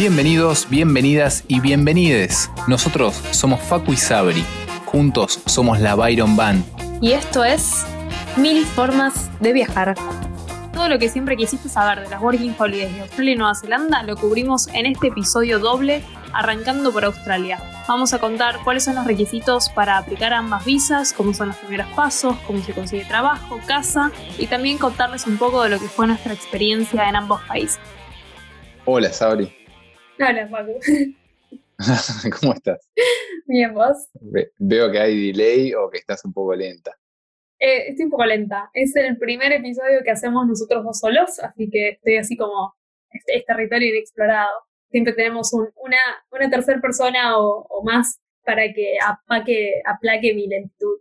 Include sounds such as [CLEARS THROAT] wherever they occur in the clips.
Bienvenidos, bienvenidas y bienvenides. Nosotros somos Facu y Sabri. Juntos somos la Byron Band. Y esto es Mil Formas de Viajar. Todo lo que siempre quisiste saber de las Working Holidays de Australia y Nueva Zelanda lo cubrimos en este episodio doble, arrancando por Australia. Vamos a contar cuáles son los requisitos para aplicar ambas visas, cómo son los primeros pasos, cómo se consigue trabajo, casa y también contarles un poco de lo que fue nuestra experiencia en ambos países. Hola, Sabri. Hola, [LAUGHS] Paco. ¿Cómo estás? Bien, ¿vos? veo que hay delay o que estás un poco lenta. Eh, estoy un poco lenta. Es el primer episodio que hacemos nosotros dos solos, así que estoy así como, este, es, territorio inexplorado. Siempre tenemos una, una tercera persona o, más para que apaque, aplaque mi lentitud.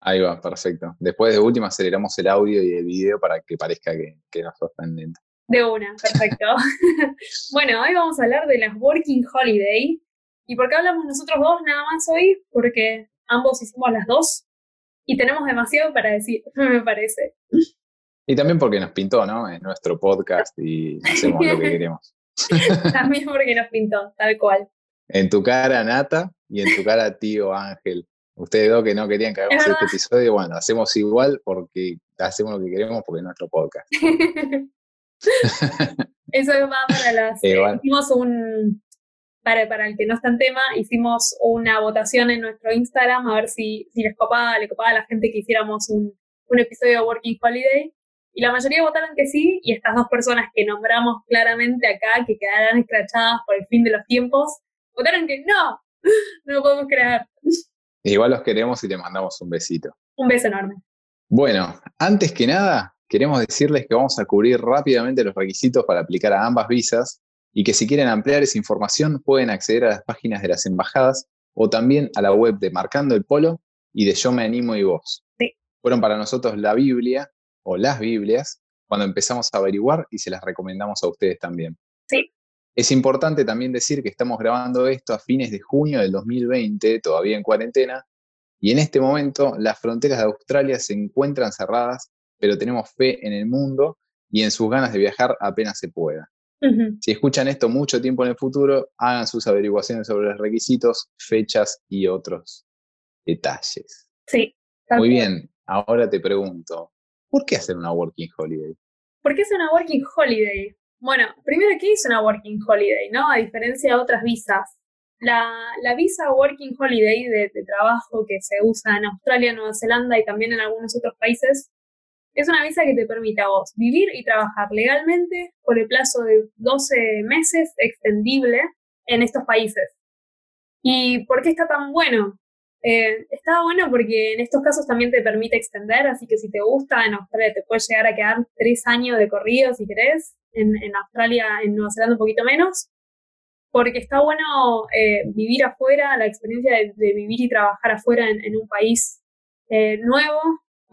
Ahí va, perfecto. Después de última aceleramos el audio y el video para que parezca que, que no sos tan lento. De una, perfecto. [LAUGHS] bueno, hoy vamos a hablar de las Working Holiday. ¿Y por qué hablamos nosotros dos nada más hoy? Porque ambos hicimos las dos y tenemos demasiado para decir, [LAUGHS] me parece. Y también porque nos pintó, ¿no? En nuestro podcast y hacemos lo que [LAUGHS] queremos. también porque nos pintó, tal cual. En tu cara, Nata, y en tu cara, tío Ángel. Ustedes dos que no querían que hagamos este episodio, bueno, hacemos igual porque hacemos lo que queremos porque es nuestro podcast. [LAUGHS] Eso va para las. Eh, hicimos un. Para, para el que no está en tema, hicimos una votación en nuestro Instagram a ver si, si les copaba, le copaba a la gente que hiciéramos un, un episodio de Working Holiday. Y la mayoría votaron que sí, y estas dos personas que nombramos claramente acá, que quedarán escrachadas por el fin de los tiempos, votaron que no, [LAUGHS] no lo podemos creer. Igual los queremos y te mandamos un besito. Un beso enorme. Bueno, antes que nada, queremos decirles que vamos a cubrir rápidamente los requisitos para aplicar a ambas visas y que si quieren ampliar esa información pueden acceder a las páginas de las embajadas o también a la web de Marcando el Polo y de Yo Me Animo y Vos. Fueron para nosotros la Biblia o las Biblias cuando empezamos a averiguar y se las recomendamos a ustedes también. Sí. Es importante también decir que estamos grabando esto a fines de junio del 2020, todavía en cuarentena, y en este momento las fronteras de Australia se encuentran cerradas pero tenemos fe en el mundo y en sus ganas de viajar apenas se pueda. Si escuchan esto mucho tiempo en el futuro, hagan sus averiguaciones sobre los requisitos, fechas y otros detalles. Sí. Muy bien, ahora te pregunto, ¿por qué hacer una Working Holiday? ¿Por qué es una Working Holiday? Bueno, primero, ¿qué es una Working Holiday? ¿no? A diferencia de otras visas. La, visa Working Holiday de, de, trabajo que se usa en Australia, Nueva Zelanda y también en algunos otros países es una visa que te permite a vos vivir y trabajar legalmente por el plazo de 12 meses extendible en estos países. ¿Y por qué está tan bueno? Eh, está bueno porque en estos casos también te permite extender, así que si te gusta, en Australia te puedes llegar a quedar tres años de corrido si querés, en, Australia, en Nueva Zelanda un poquito menos, porque está bueno eh, vivir afuera, la experiencia de, vivir y trabajar afuera en, un país eh, nuevo,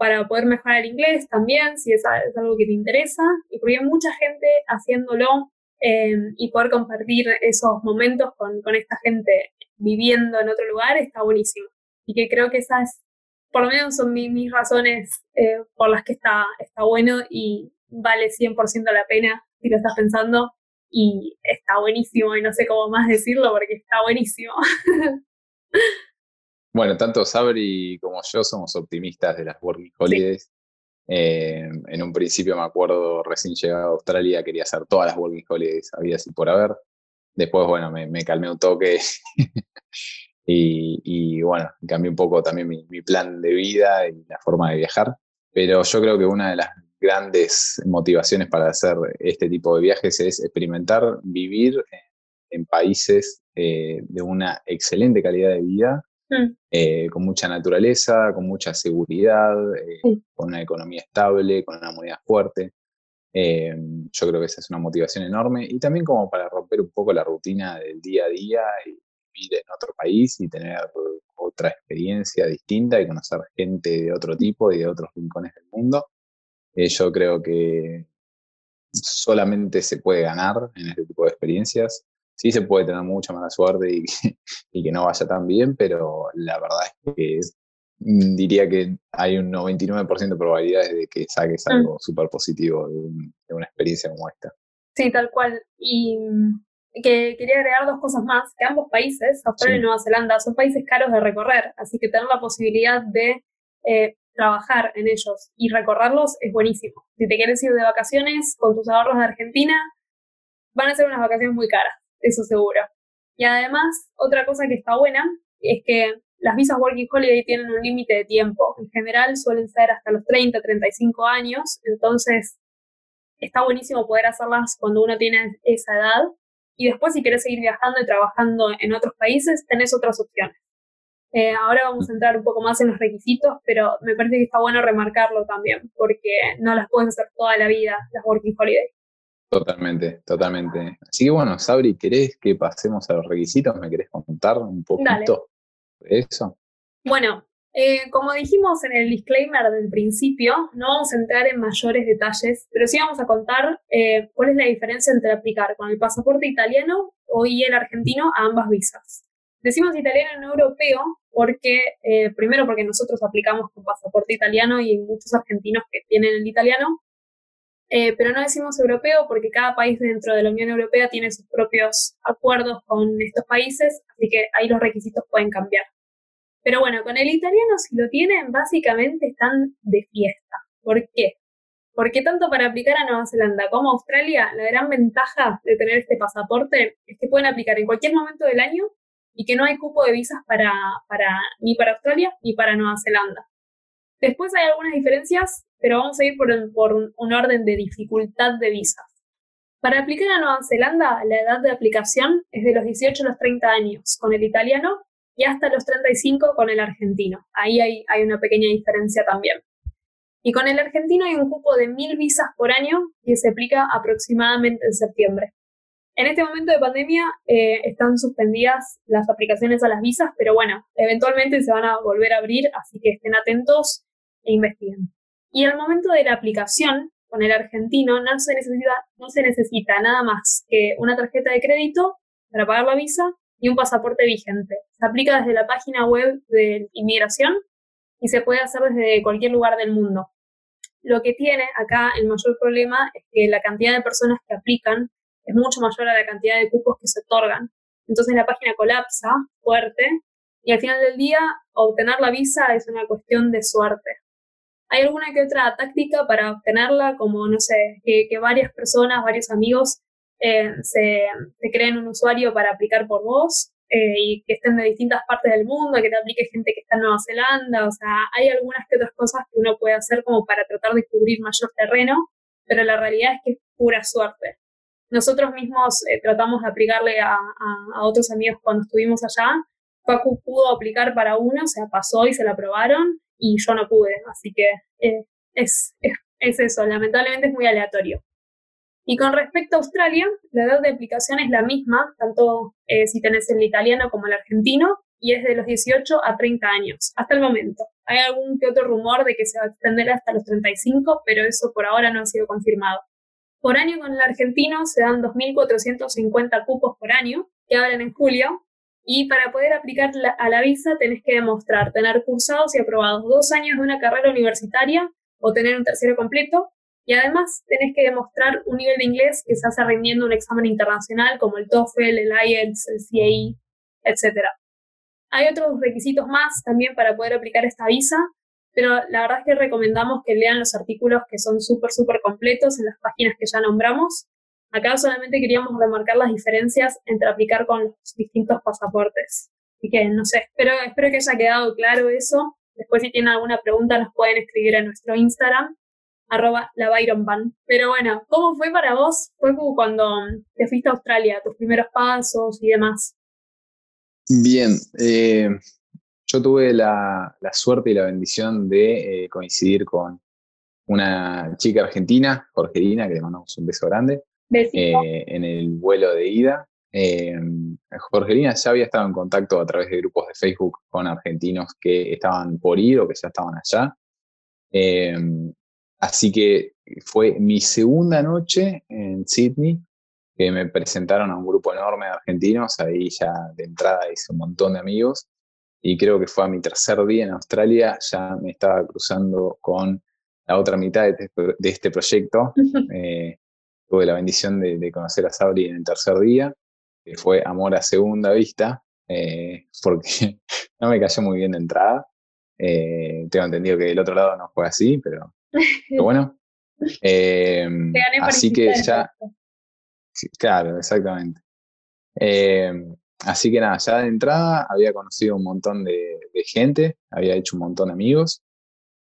para poder mejorar el inglés también, si es, algo que te interesa, y porque hay mucha gente haciéndolo eh, y poder compartir esos momentos con, esta gente viviendo en otro lugar está buenísimo. Y que creo que esas, por lo menos son mis razones eh, por las que está, está bueno y vale 100% la pena si lo estás pensando. Y está buenísimo, y no sé cómo más decirlo porque está buenísimo. [LAUGHS] Bueno, tanto Sabri como yo somos optimistas de las Working Holidays. Eh, en un principio me acuerdo, recién llegado a Australia, quería hacer todas las Working Holidays, había así por haber. Después, bueno, me, calmé un toque [LAUGHS] y, bueno, cambié un poco también mi, plan de vida y la forma de viajar. Pero yo creo que una de las grandes motivaciones para hacer este tipo de viajes es experimentar, vivir en, países eh, de una excelente calidad de vida Mm. Eh, con mucha naturaleza, con mucha seguridad, eh, con una economía estable, con una moneda fuerte. Eh, yo creo que esa es una motivación enorme y también como para romper un poco la rutina del día a día y vivir en otro país y tener otra experiencia distinta y conocer gente de otro tipo y de otros rincones del mundo. yo creo que solamente se puede ganar en este tipo de experiencias sí se puede tener mucha mala suerte y que, y que no vaya tan bien, pero la verdad es que mm, diría que hay un 99% de probabilidades de que saques mm. algo súper positivo de, una experiencia como esta. Sí, tal cual. Y mm, que quería agregar dos cosas más, que ambos países, Australia y Nueva Zelanda, son países caros de recorrer, así que tener la posibilidad de eh, trabajar en ellos y recorrerlos es buenísimo. Si te quieres ir de vacaciones con tus ahorros de Argentina, van a ser unas vacaciones muy caras, eso seguro. Y además, otra cosa que está buena es que las visas Working Holiday tienen un límite de tiempo. En general suelen ser hasta los 30, 35 años, entonces está buenísimo poder hacerlas cuando uno tiene esa edad. Y después, si quieres seguir viajando y trabajando en otros países, tenés otras opciones. Eh, ahora vamos a entrar un poco más en los requisitos, pero me parece que está bueno remarcarlo también, porque no las puedes hacer toda la vida, las Working Holiday. Totalmente, totalmente. Así que bueno, Sabri, ¿querés que pasemos a los requisitos? ¿Me querés contar un poquito de eso? Bueno, eh, como dijimos en el disclaimer del principio, no vamos a entrar en mayores detalles, pero sí vamos a contar eh, cuál es la diferencia entre aplicar con el pasaporte italiano o y el argentino a ambas visas. Decimos italiano no europeo porque, eh, primero porque nosotros aplicamos con pasaporte italiano y muchos argentinos que tienen el italiano, eh, pero no decimos europeo porque cada país dentro de la Unión Europea tiene sus propios acuerdos con estos países, así que ahí los requisitos pueden cambiar. Pero bueno, con el italiano si lo tienen, básicamente están de fiesta. ¿Por qué? Porque tanto para aplicar a Nueva Zelanda como a Australia, la gran ventaja de tener este pasaporte es que pueden aplicar en cualquier momento del año y que no hay cupo de visas para, para, ni para Australia ni para Nueva Zelanda. Después hay algunas diferencias, pero vamos a ir por, un, orden de dificultad de visas. Para aplicar a Nueva Zelanda, la edad de aplicación es de los 18 a los 30 años con el italiano y hasta los 35 con el argentino. Ahí hay, una pequeña diferencia también. Y con el argentino hay un cupo de 1.000 visas por año que se aplica aproximadamente en septiembre. En este momento de pandemia eh, están suspendidas las aplicaciones a las visas, pero bueno, eventualmente se van a volver a abrir, así que estén atentos e investiguen. Y al momento de la aplicación con el argentino no se necesita, no se necesita nada más que una tarjeta de crédito para pagar la visa y un pasaporte vigente. Se aplica desde la página web de inmigración y se puede hacer desde cualquier lugar del mundo. Lo que tiene acá el mayor problema es que la cantidad de personas que aplican es mucho mayor a la cantidad de cupos que se otorgan. Entonces la página colapsa fuerte y al final del día obtener la visa es una cuestión de suerte. Hay alguna que otra táctica para obtenerla, como, no sé, que, varias personas, varios amigos eh, se, creen un usuario para aplicar por vos eh, y que estén de distintas partes del mundo, que te aplique gente que está en Nueva Zelanda, o sea, hay algunas que otras cosas que uno puede hacer como para tratar de cubrir mayor terreno, pero la realidad es que es pura suerte. Nosotros mismos eh, tratamos de aplicarle a, otros amigos cuando estuvimos allá. Pacu pudo aplicar para uno, o sea, pasó y se la aprobaron y yo no pude, así que eh, es, es, eso, lamentablemente es muy aleatorio. Y con respecto a Australia, la edad de aplicación es la misma, tanto eh, si tenés el italiano como el argentino, y es de los 18 a 30 años, hasta el momento. Hay algún que otro rumor de que se va a extender hasta los 35, pero eso por ahora no ha sido confirmado. Por año con el argentino se dan 2.450 cupos por año, que abren en julio, y para poder aplicar a la visa tenés que demostrar tener cursados y aprobados dos años de una carrera universitaria o tener un tercero completo, y además tenés que demostrar un nivel de inglés que se hace rindiendo un examen internacional como el TOEFL, el IELTS, el CAE, etc. Hay otros requisitos más también para poder aplicar esta visa, pero la verdad es que recomendamos que lean los artículos que son súper, súper completos en las páginas que ya nombramos. Acá solamente queríamos remarcar las diferencias entre aplicar con los distintos pasaportes. Así que, no sé, espero, espero que haya quedado claro eso. Después, si tienen alguna pregunta, nos pueden escribir en nuestro Instagram, arroba la Pero bueno, ¿cómo fue para vos? Fue cuando te fuiste a Australia, tus primeros pasos y demás. Bien, eh, yo tuve la, suerte y la bendición de eh, coincidir con una chica argentina, Jorgelina, que le mandamos un beso grande, eh, en el vuelo de ida. Eh, Jorgelina ya había estado en contacto a través de grupos de Facebook con argentinos que estaban por ir o que ya estaban allá. así que fue mi segunda noche en Sydney, que me presentaron a un grupo enorme de argentinos, ahí ya de entrada hice un montón de amigos y creo que fue a mi tercer día en Australia, ya me estaba cruzando con la otra mitad de, este proyecto. Eh, tuve la bendición de, conocer a Sabri en el tercer día que fue amor a segunda vista, eh, [LAUGHS] porque no me cayó muy bien de entrada. Eh, tengo entendido que del otro lado no fue así, pero, [LAUGHS] bueno. así que ya... claro, exactamente. así que nada, ya de entrada había conocido un montón de, de gente, había hecho un montón de amigos.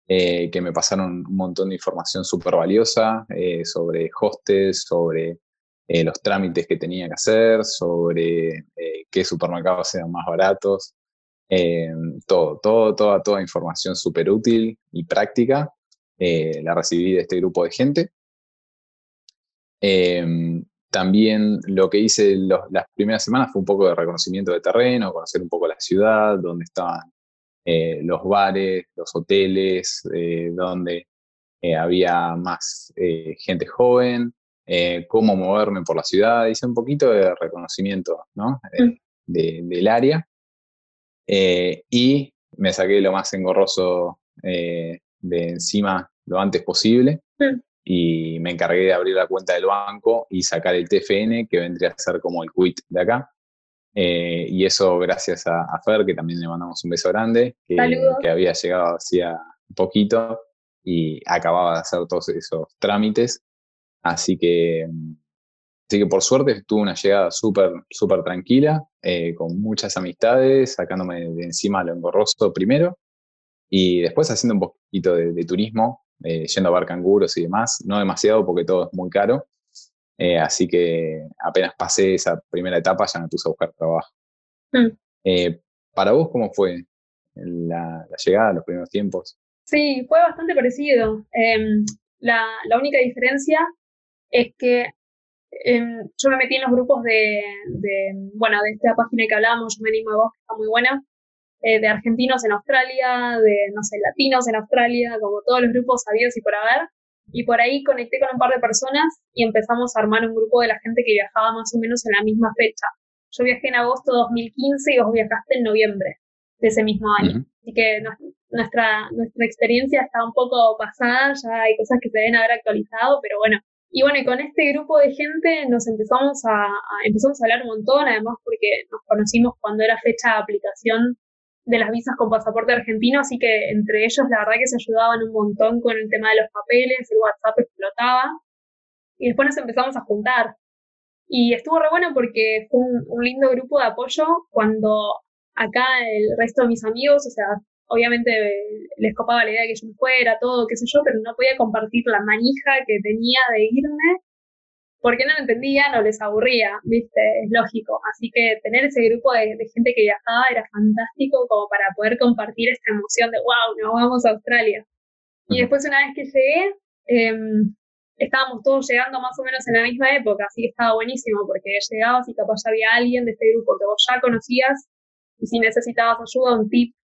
Eh, que me pasaron un montón de información súper valiosa eh, sobre hostes, sobre eh, los trámites que tenía que hacer, sobre qué supermercados eran más baratos, todo, todo, toda, toda información súper útil y práctica la recibí de este grupo de gente. también lo que hice las primeras semanas fue un poco de reconocimiento de terreno, conocer un poco la ciudad, dónde estaban eh, los bares, los hoteles, eh, donde eh, había más gente joven, cómo moverme por la ciudad, hice un poquito de reconocimiento ¿no? Mm. del área y me saqué lo más engorroso de encima lo antes posible mm. y me encargué de abrir la cuenta del banco y sacar el TFN, que vendría a ser como el quit de acá. Eh, y eso gracias a, Fer, que también le mandamos un beso grande, que, que había llegado hacía poquito y acababa de hacer todos esos trámites. Así que, así que por suerte tuve una llegada súper, súper tranquila, eh, con muchas amistades, sacándome de encima lo engorroso primero y después haciendo un poquito de, turismo, eh, yendo a bar canguros y demás, no demasiado porque todo es muy caro, eh, así que apenas pasé esa primera etapa ya me puse a buscar trabajo. Mm. Eh, ¿Para vos cómo fue la, llegada, los primeros tiempos? Sí, fue bastante parecido. Em, la, única diferencia es que em, yo me metí en los grupos de, bueno, de esta página que hablábamos, yo me animo a vos, que está muy buena, eh, de argentinos en Australia, de, no sé, latinos en Australia, como todos los grupos sabidos y por haber. Y por ahí conecté con un par de personas y empezamos a armar un grupo de la gente que viajaba más o menos en la misma fecha. Yo viajé en agosto de 2015 y vos viajaste en noviembre de ese mismo año. Así que nuestra, nuestra experiencia está un poco pasada, ya hay cosas que se deben haber actualizado, pero bueno. Y bueno, y con este grupo de gente nos empezamos a, a, empezamos a hablar un montón, además porque nos conocimos cuando era fecha de aplicación de las visas con pasaporte argentino, así que entre ellos la verdad que se ayudaban un montón con el tema de los papeles, el WhatsApp explotaba, y después nos empezamos a juntar. Y estuvo re bueno porque fue un, lindo grupo de apoyo cuando acá el resto de mis amigos, o sea, obviamente les copaba la idea de que yo me fuera, todo, qué sé yo, pero no podía compartir la manija que tenía de irme porque no lo entendían o les aburría, ¿viste? Es lógico. Así que tener ese grupo de, gente que viajaba era fantástico como para poder compartir esta emoción de, wow, nos vamos a Australia. Y después una vez que llegué, em, estábamos todos llegando más o menos en la misma época, así que estaba buenísimo porque llegabas y capaz había alguien de este grupo que vos ya conocías y si necesitabas ayuda, un tip,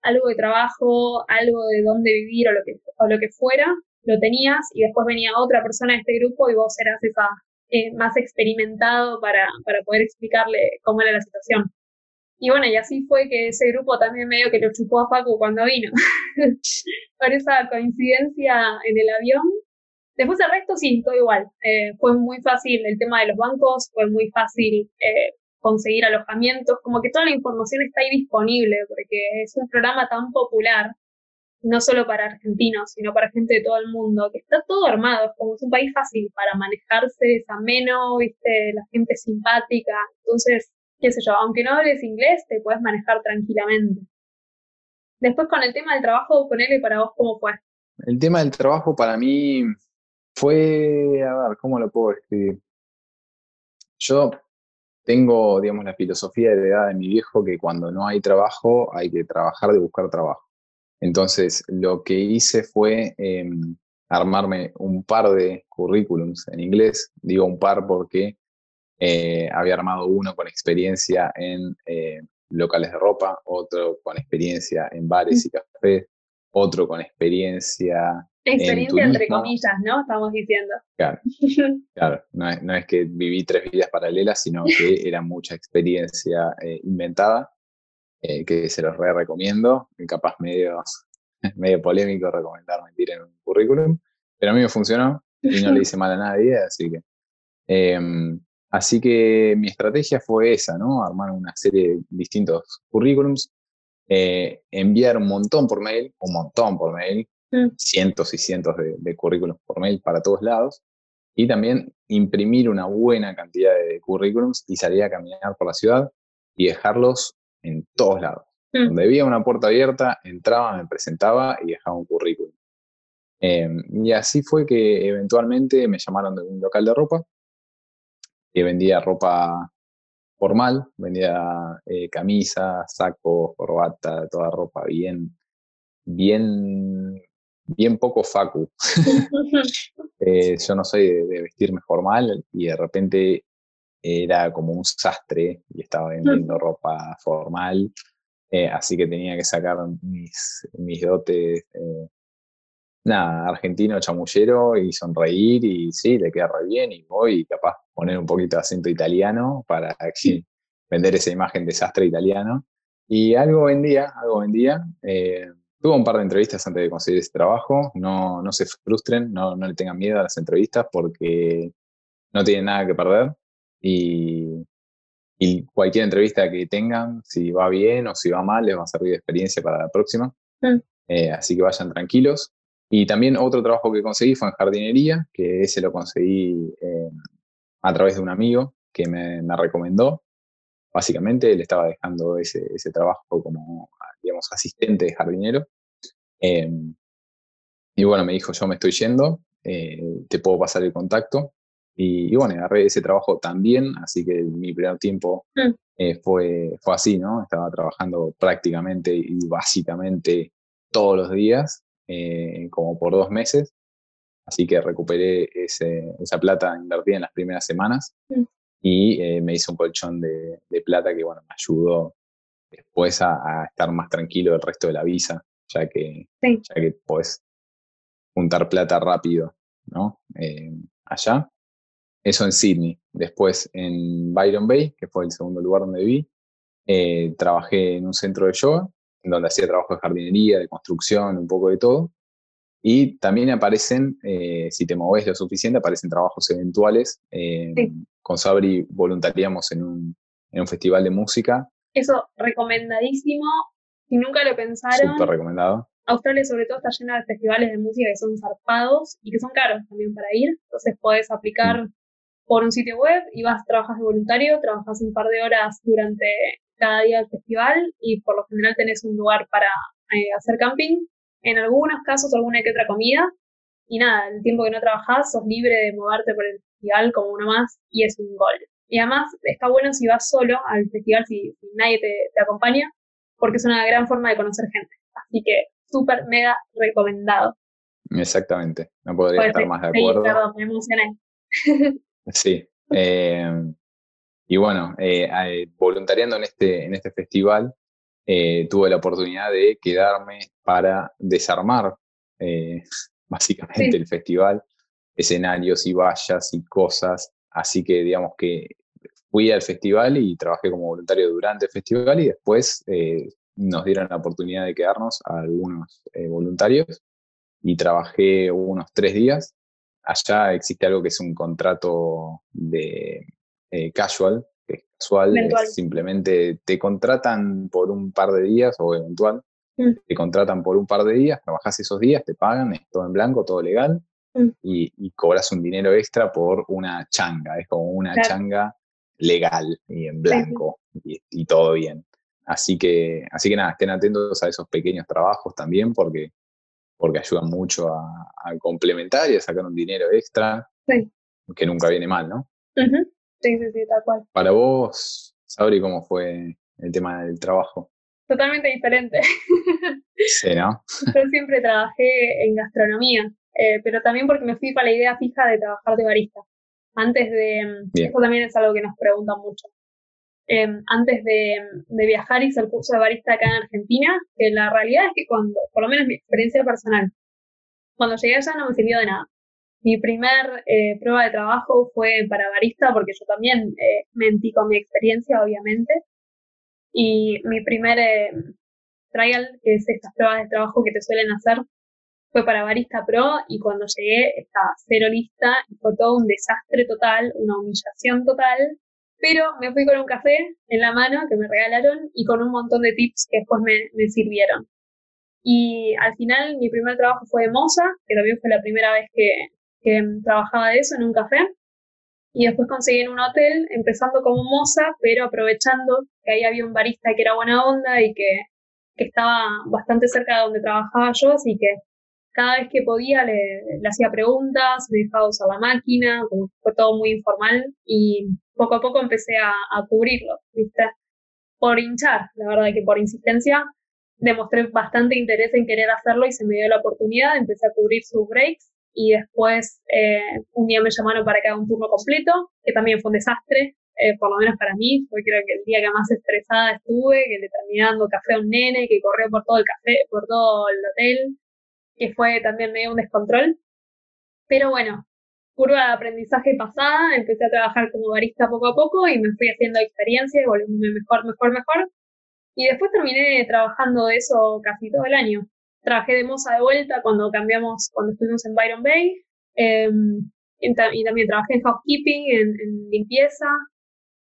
algo de trabajo, algo de dónde vivir o lo que, o lo que fuera, lo tenías y después venía otra persona de este grupo y vos eras esa eh, más experimentado para, para poder explicarle cómo era la situación. Y bueno, y así fue que ese grupo también medio que lo chupó a Facu cuando vino. [LAUGHS] Por esa coincidencia en el avión. Después el resto sí, todo igual. Eh, fue muy fácil el tema de los bancos, fue muy fácil eh, conseguir alojamientos, como que toda la información está ahí disponible, porque es un programa tan popular no solo para argentinos, sino para gente de todo el mundo, que está todo armado, es como es un país fácil para manejarse, es ameno, viste, la gente simpática, entonces, qué sé yo, aunque no hables inglés, te puedes manejar tranquilamente. Después con el tema del trabajo, ponele para vos cómo fue. El tema del trabajo para mí fue, a ver, ¿cómo lo puedo escribir? Yo tengo, digamos, la filosofía heredada de mi viejo que cuando no hay trabajo hay que trabajar de buscar trabajo. Entonces, lo que hice fue em, armarme un par de currículums en inglés. Digo un par porque eh, había armado uno con experiencia en eh, locales de ropa, otro con experiencia en bares y cafés, otro con experiencia. Experiencia entre comillas, ¿no? Estamos diciendo. Claro, [LAUGHS] claro. No, es, que viví tres vidas paralelas, sino que era mucha experiencia eh, inventada. Eh, que se los re recomiendo, capaz medio, [LAUGHS] medio polémico recomendar mentir en un currículum, pero a mí me funcionó y no le hice mal a nadie, así que... Em, Así que mi estrategia fue esa, ¿no? Armar una serie de distintos currículums, eh, enviar un montón por mail, un montón por mail, mm. cientos y cientos de, de currículums por mail para todos lados, y también imprimir una buena cantidad de currículums y salir a caminar por la ciudad y dejarlos en todos lados. Mm. Donde había una puerta abierta, entraba, me presentaba y dejaba un currículum. Em, y así fue que eventualmente me llamaron de un local de ropa que vendía ropa formal, vendía eh, camisas, sacos, corbata, toda ropa bien, bien, bien poco facu. [LAUGHS] Eh, yo no soy de, vestirme formal y de repente era como un sastre y estaba vendiendo ropa formal, eh, así que tenía que sacar mis, mis dotes nada, argentino chamullero y sonreír y sí, le queda re bien y voy capaz poner un poquito de acento italiano para vender esa imagen desastre italiano. Y algo vendía, algo vendía. Eh, tuve un par de entrevistas antes de conseguir ese trabajo. No, no se frustren, no, no le tengan miedo a las entrevistas porque no tienen nada que perder. Y, y cualquier entrevista que tengan, si va bien o si va mal, les va a servir de experiencia para la próxima. Mm. Eh, así que vayan tranquilos. Y también otro trabajo que conseguí fue en jardinería, que ese lo conseguí eh, a través de un amigo que me, recomendó. Básicamente, él estaba dejando ese, ese, trabajo como, digamos, asistente de jardinero. Em, y bueno, me dijo, yo me estoy yendo, eh, te puedo pasar el contacto. Y, bueno, agarré ese trabajo también, así que mi primer tiempo mm. eh, fue, fue así, ¿no? Estaba trabajando prácticamente y básicamente todos los días eh, como por dos meses. Así que recuperé esa plata invertida en las primeras semanas mm. y eh, me hice un colchón de, plata que bueno, me ayudó después a, estar más tranquilo el resto de la visa, ya que, ya que puedes juntar plata rápido, ¿no? Eh, allá. Eso en Sydney. Después en Byron Bay, que fue el segundo lugar donde viví, trabajé en un centro de yoga donde hacía trabajo de jardinería, de construcción, un poco de todo. Y también aparecen, eh, si te moves lo suficiente, aparecen trabajos eventuales. Con Sabri voluntariamos en un, en un festival de música. Eso, recomendadísimo. Si nunca lo pensaron. Súper recomendado. Australia sobre todo está llena de festivales de música que son zarpados y que son caros también para ir. Entonces podés aplicar mm. Por un sitio web y vas, trabajas de voluntario, trabajas un par de horas durante cada día del festival y por lo general tenés un lugar para eh, hacer camping, en algunos casos alguna que otra comida y nada, el tiempo que no trabajás sos libre de moverte por el festival como uno más y es un gol. Y además está bueno si vas solo al festival, si, nadie te, acompaña, porque es una gran forma de conocer gente. Así que súper, mega recomendado. Exactamente, no podría estar más de acuerdo. Sí, perdón, me emocioné. [LAUGHS] sí. Eh, y bueno, eh, eh, voluntariando en este, en este festival, eh, tuve la oportunidad de quedarme para desarmar [LAUGHS] básicamente el festival, escenarios y vallas y cosas. Así que digamos que fui al festival y trabajé como voluntario durante el festival y después nos dieron la oportunidad de quedarnos a algunos voluntarios y trabajé unos tres días. Allá existe algo que es un contrato de eh, casual, que es casual, simplemente te contratan por un par de días o eventual, mm. te contratan por un par de días, trabajas esos días, te pagan, es todo en blanco, todo legal, mm. y, cobras un dinero extra por una changa, es como una changa legal y en blanco, y, todo bien. Así que, así que nada, estén atentos a esos pequeños trabajos también porque, porque ayudan mucho a, complementar y a sacar un dinero extra, que nunca viene mal, ¿no? Sí, sí, sí, tal cual. Para vos, Sabri, ¿cómo fue el tema del trabajo? Totalmente diferente. [LAUGHS] Sí, ¿no? Yo siempre trabajé en gastronomía, eh, pero también porque me fui para la idea fija de trabajar de barista. Antes de... Esto también es algo que nos preguntan mucho. Em, antes de, de, viajar hice el curso de barista acá en Argentina, que la realidad es que cuando, por lo menos mi experiencia personal, cuando llegué allá no me sirvió de nada. Mi primer eh, prueba de trabajo fue para barista, porque yo también eh, mentí con mi experiencia, obviamente. Y mi primer eh, trial, que es estas pruebas de trabajo que te suelen hacer fue para Barista Pro y cuando llegué estaba cero lista y fue todo un desastre total, una humillación total, pero me fui con un café en la mano que me regalaron y con un montón de tips que después me, me sirvieron. Y al final mi primer trabajo fue de moza, que también fue la primera vez que, que trabajaba de eso en un café. Y después conseguí en un hotel, empezando como moza, pero aprovechando que ahí había un barista que era buena onda y que, que estaba bastante cerca de donde trabajaba yo, así que cada vez que podía le, le hacía preguntas, me dejaba usar la máquina, como fue todo muy informal y poco a poco empecé a, a cubrirlo, ¿viste? Por hinchar, la verdad que por insistencia demostré bastante interés en querer hacerlo y se me dio la oportunidad, empecé a cubrir sus breaks y después eh, un día me llamaron para que haga un turno completo, que también fue un desastre, eh, por lo menos para mí, fue creo que el día que más estresada estuve, que le terminé dando café a un nene, que corrió por todo el café, por todo el hotel, que fue también medio un descontrol. Pero bueno, curva de aprendizaje pasada, empecé a trabajar como barista poco a poco y me fui haciendo experiencia y volviéndome mejor, mejor, mejor. Y después terminé trabajando de eso casi todo el año. Trabajé de moza de vuelta cuando cambiamos, cuando estuvimos en Byron Bay. Eh, y, también trabajé en housekeeping, en, limpieza,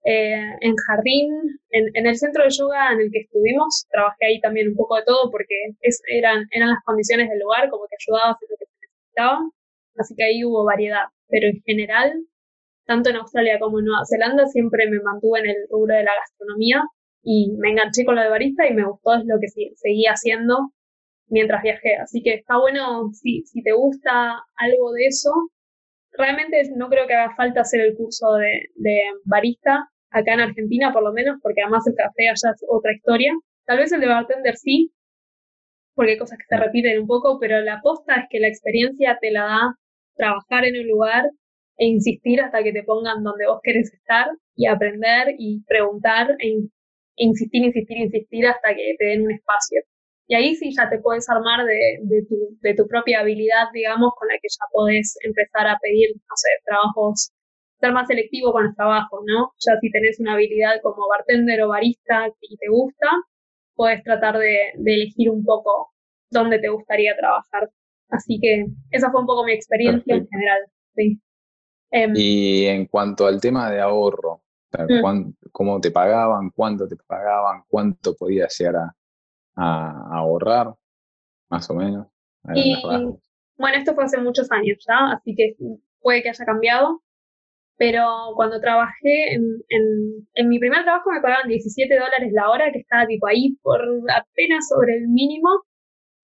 eh, en jardín, en, el centro de yoga en el que estuvimos. Trabajé ahí también un poco de todo porque eran, eran las condiciones del lugar, como que ayudaba a lo que se necesitaba. Así que ahí hubo variedad. Pero en general, tanto en Australia como en Nueva Zelanda, siempre me mantuve en el rubro de la gastronomía y me enganché con lo de barista y me gustó, es lo que seguía haciendo mientras viajé. Así que está bueno, si te gusta algo de eso, realmente no creo que haga falta hacer el curso de, de barista acá en Argentina, por lo menos, porque además el café allá es otra historia. Tal vez el de bartender sí, porque hay cosas que se repiten un poco, pero la aposta es que la experiencia te la da trabajar en un lugar e insistir hasta que te pongan donde vos querés estar y aprender y preguntar e insistir, insistir, insistir hasta que te den un espacio. Y ahí sí ya te puedes armar de, de, tu, de tu propia habilidad, digamos, con la que ya podés empezar a pedir, no sé, trabajos, ser más selectivo con los trabajos, ¿no? Ya si tenés una habilidad como bartender o barista y te gusta, puedes tratar de, de elegir un poco dónde te gustaría trabajar. Así que esa fue un poco mi experiencia en general. Sí. Em, y en cuanto al tema de ahorro, Mm. ¿Cómo te pagaban? ¿Cuánto te pagaban? ¿Cuánto podías llegar a, ahorrar? Más o menos. bueno, esto fue hace muchos años ya, así que puede que haya cambiado. Pero cuando trabajé en, en, en mi primer trabajo me pagaban 17 dólares la hora, que estaba tipo ahí por apenas sobre el mínimo.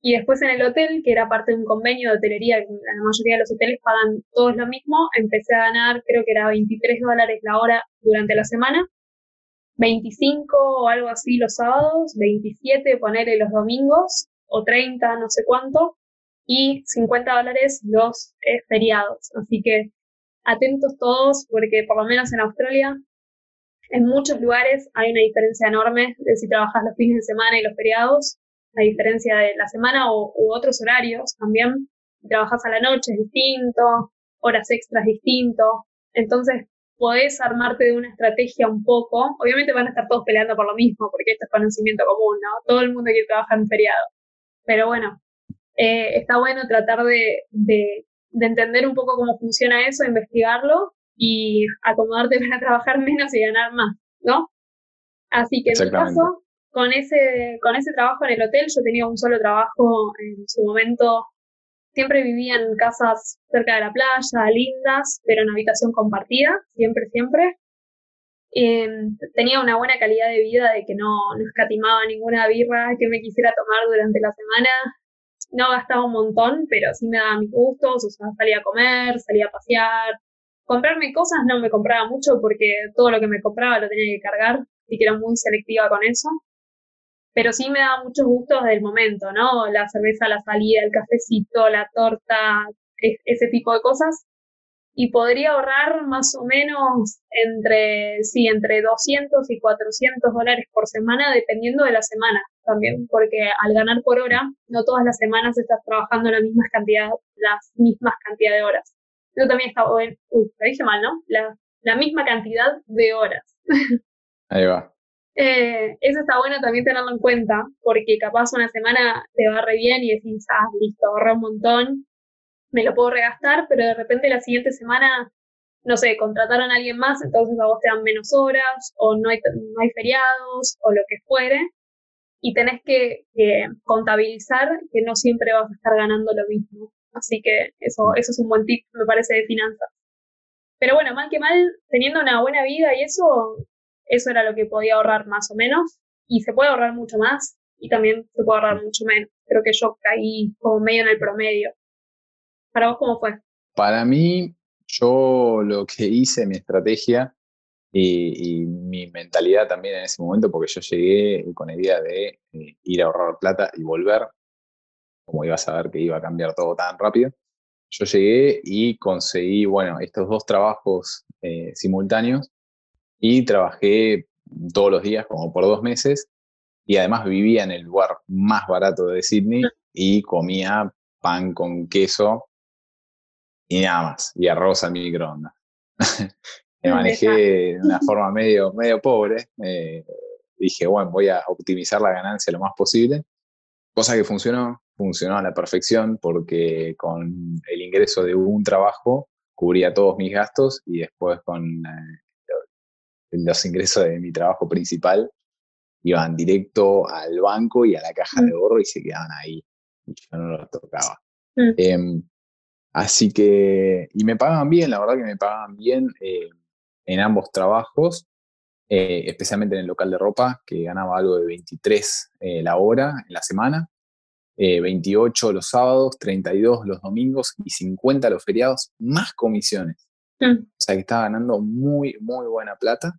Y después en el hotel, que era parte de un convenio de hotelería, que la mayoría de los hoteles pagan todos lo mismo, empecé a ganar, creo que era 23 dólares la hora durante la semana, 25 o algo así los sábados, 27 ponerle los domingos, o 30, no sé cuánto, y 50 dólares los eh, feriados. Así que atentos todos, porque por lo menos en Australia, en muchos lugares hay una diferencia enorme de si trabajas los fines de semana y los feriados a diferencia de la semana o, u otros horarios también. Si trabajas a la noche es distinto, horas extras distinto. Entonces, podés armarte de una estrategia un poco. Obviamente van a estar todos peleando por lo mismo, porque esto es conocimiento común, ¿no? Todo el mundo quiere trabajar en feriado. Pero bueno, eh, está bueno tratar de, de, de, entender un poco cómo funciona eso, investigarlo y acomodarte [LAUGHS] para trabajar menos y ganar más, ¿no? Así que en mi caso, con ese, con ese trabajo en el hotel, yo tenía un solo trabajo en su momento. Siempre vivía en casas cerca de la playa, lindas, pero en habitación compartida, siempre, siempre. Em, tenía una buena calidad de vida de que no, no escatimaba ninguna birra que me quisiera tomar durante la semana. No gastaba un montón, pero sí me daba mis gustos, o sea, salía a comer, salía a pasear. Comprarme cosas no me compraba mucho porque todo lo que me compraba lo tenía que cargar, y que era muy selectiva con eso pero sí me daba muchos gustos del momento, ¿no? La cerveza, la salida, el cafecito, la torta, ese tipo de cosas. Y podría ahorrar más o menos entre, sí, entre 200 y 400 dólares por semana, dependiendo de la semana también, porque al ganar por hora, no todas las semanas estás trabajando la misma cantidad, las mismas cantidad de horas. Eso también bueno. Uy, lo dije mal, ¿no? La, la misma cantidad de horas. Ahí va. Eh, eso está bueno también tenerlo en cuenta, porque capaz una semana te va re bien y decís, ah, listo, ahorré un montón, me lo puedo regastar, pero de repente la siguiente semana, no sé, contrataron a alguien más, entonces a vos te dan menos horas, o no hay, no hay feriados, o lo que fuere, y tenés que, contabilizar que no siempre vas a estar ganando lo mismo. Así que eso, eso es un buen tip, me parece, de finanzas. Pero bueno, mal que mal, teniendo una buena vida y eso, eso era lo que podía ahorrar más o menos. Y se puede ahorrar mucho más y también se puede ahorrar mucho menos. Creo que yo caí como medio en el promedio. ¿Para vos cómo fue? Para mí, yo lo que hice, mi estrategia y, mi mentalidad también en ese momento, porque yo llegué con la idea de eh, ir a ahorrar plata y volver, como iba a saber que iba a cambiar todo tan rápido. Yo llegué y conseguí, bueno, estos dos trabajos eh, simultáneos y trabajé todos los días como por dos meses y además vivía en el lugar más barato de Sydney y comía pan con queso y nada más, y arroz al microondas. [LAUGHS] me manejé de una forma medio, medio pobre. Eh, dije, bueno, voy a optimizar la ganancia lo más posible. Cosa que funcionó, funcionó a la perfección porque con el ingreso de un trabajo cubría todos mis gastos y después con eh, los ingresos de mi trabajo principal iban directo al banco y a la caja de mm. ahorro y se quedaban ahí. Yo no los tocaba. Mm. Em, así que, y me pagaban bien, la verdad que me pagaban bien. Eh, en ambos trabajos, eh, especialmente en el local de ropa, que ganaba algo de 23 eh, la hora en la semana, 28 eh, los sábados, 32 los domingos y 50 los feriados, más comisiones. Mm. O sea que estaba ganando muy, muy buena plata.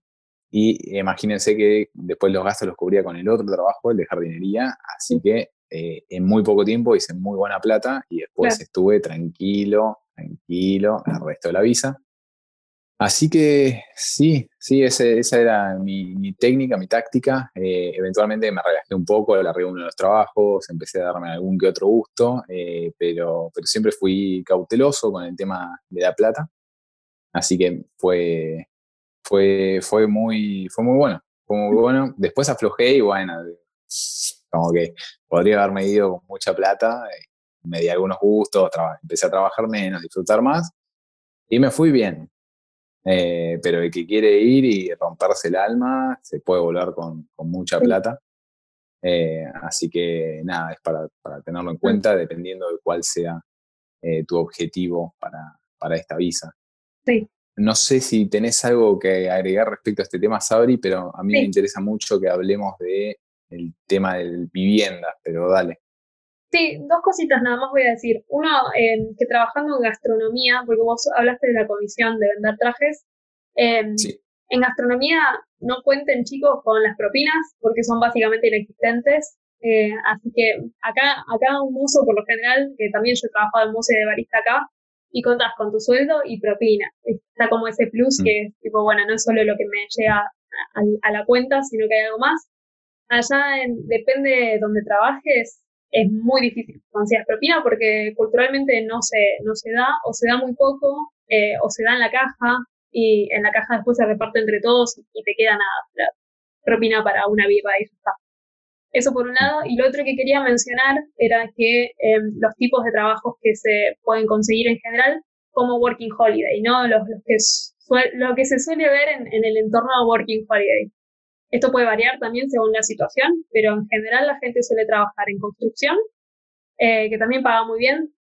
Y imagínense que después los gastos los cubría con el otro trabajo, el de jardinería. Así que en muy poco tiempo hice muy buena plata y después estuve tranquilo, tranquilo el resto de la visa. Así que sí, sí, esa era mi, técnica, mi táctica. Eh, eventualmente me relajé un poco, largué uno de los trabajos, empecé a darme algún que otro gusto, eh, pero, pero siempre fui cauteloso con el tema de la plata. Así que fue, fue, fue, muy, fue muy bueno. Fue muy bueno. Después aflojé y bueno, como que podría haberme ido con mucha plata, eh, me di algunos gustos, empecé a trabajar menos, disfrutar más y me fui bien eh, pero el que quiere ir y romperse el alma se puede volar con, mucha plata. Eh, así que nada, es para, tenerlo en cuenta dependiendo de cuál sea eh, tu objetivo para, esta visa. Sí. No sé si tenés algo que agregar respecto a este tema, Sabri, pero a mí me interesa mucho que hablemos de el tema de viviendas, pero dale. Sí, dos cositas nada más voy a decir. Uno, que trabajando en gastronomía, porque vos hablaste de la comisión de vender trajes, em, en gastronomía no cuenten chicos con las propinas porque son básicamente inexistentes. Eh, así que acá, acá un mozo por lo general, que también yo he trabajado en mozo de barista acá, y contás con tu sueldo y propina. Está como ese plus mm. que es tipo, bueno, no es solo lo que me llega a, la cuenta, sino que hay algo más. Allá depende de donde trabajes, es muy difícil conseguir propina porque culturalmente no se, no se da o se da muy poco eh, o se da en la caja y en la caja después se reparte entre todos y, te queda nada, propina para una birra y eso está. Eso por un lado. Y lo otro que quería mencionar era que em, los tipos de trabajos que se pueden conseguir en general, como Working Holiday, ¿no? Los, que, lo que se suele ver en, el entorno de Working Holiday. Esto puede variar también según la situación, pero en general la gente suele trabajar en construcción, eh, que también paga muy bien.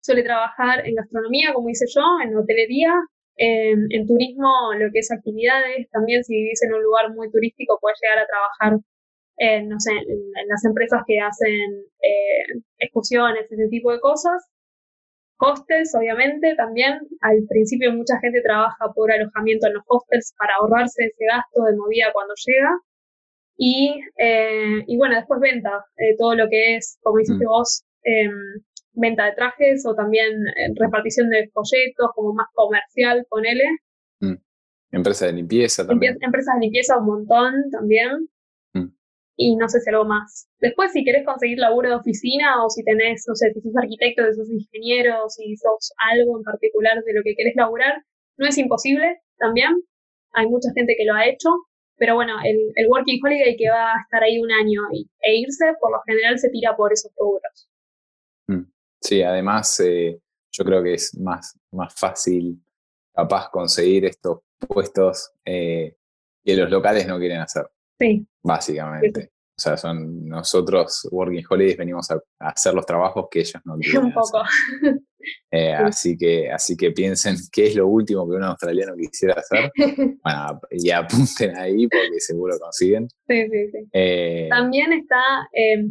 Suele trabajar en gastronomía, como hice yo, en hotelería, en turismo, lo que es actividades. También si vivís en un lugar muy turístico, puedes llegar a trabajar en, no sé, en, las empresas que hacen eh, excursiones, ese tipo de cosas. Hostels, obviamente, también. Al principio mucha gente trabaja por alojamiento en los hostels para ahorrarse ese gasto de movida cuando llega. Y, eh, y bueno, después venta, eh, todo lo que es, como hiciste mm. vos, em, venta de trajes o también eh, repartición de folletos, como más comercial, ponele. Mm. Empresa de limpieza también. Empresas de limpieza un montón también y no sé si algo más. Después, si querés conseguir laburo de oficina o si tenés, no sé, si sos arquitecto, si sos ingeniero, si sos algo en particular de lo que querés laburar, no es imposible también. Hay mucha gente que lo ha hecho, pero bueno, el, Working Holiday que va a estar ahí un año e irse, por lo general se tira por esos rubros. Mm. Sí, además eh, yo creo que es más, más fácil capaz conseguir estos puestos eh, que los locales no quieren hacer. Sí. Básicamente. O sea, son nosotros, Working Holidays, venimos a, hacer los trabajos que ellos no [LAUGHS] quieren. Un poco. [LAUGHS] Eh, así, que, así que piensen [LAUGHS] qué es lo último que un australiano quisiera hacer. bueno, y apunten ahí porque seguro consiguen. Sí, sí, sí. Eh, también está, eh,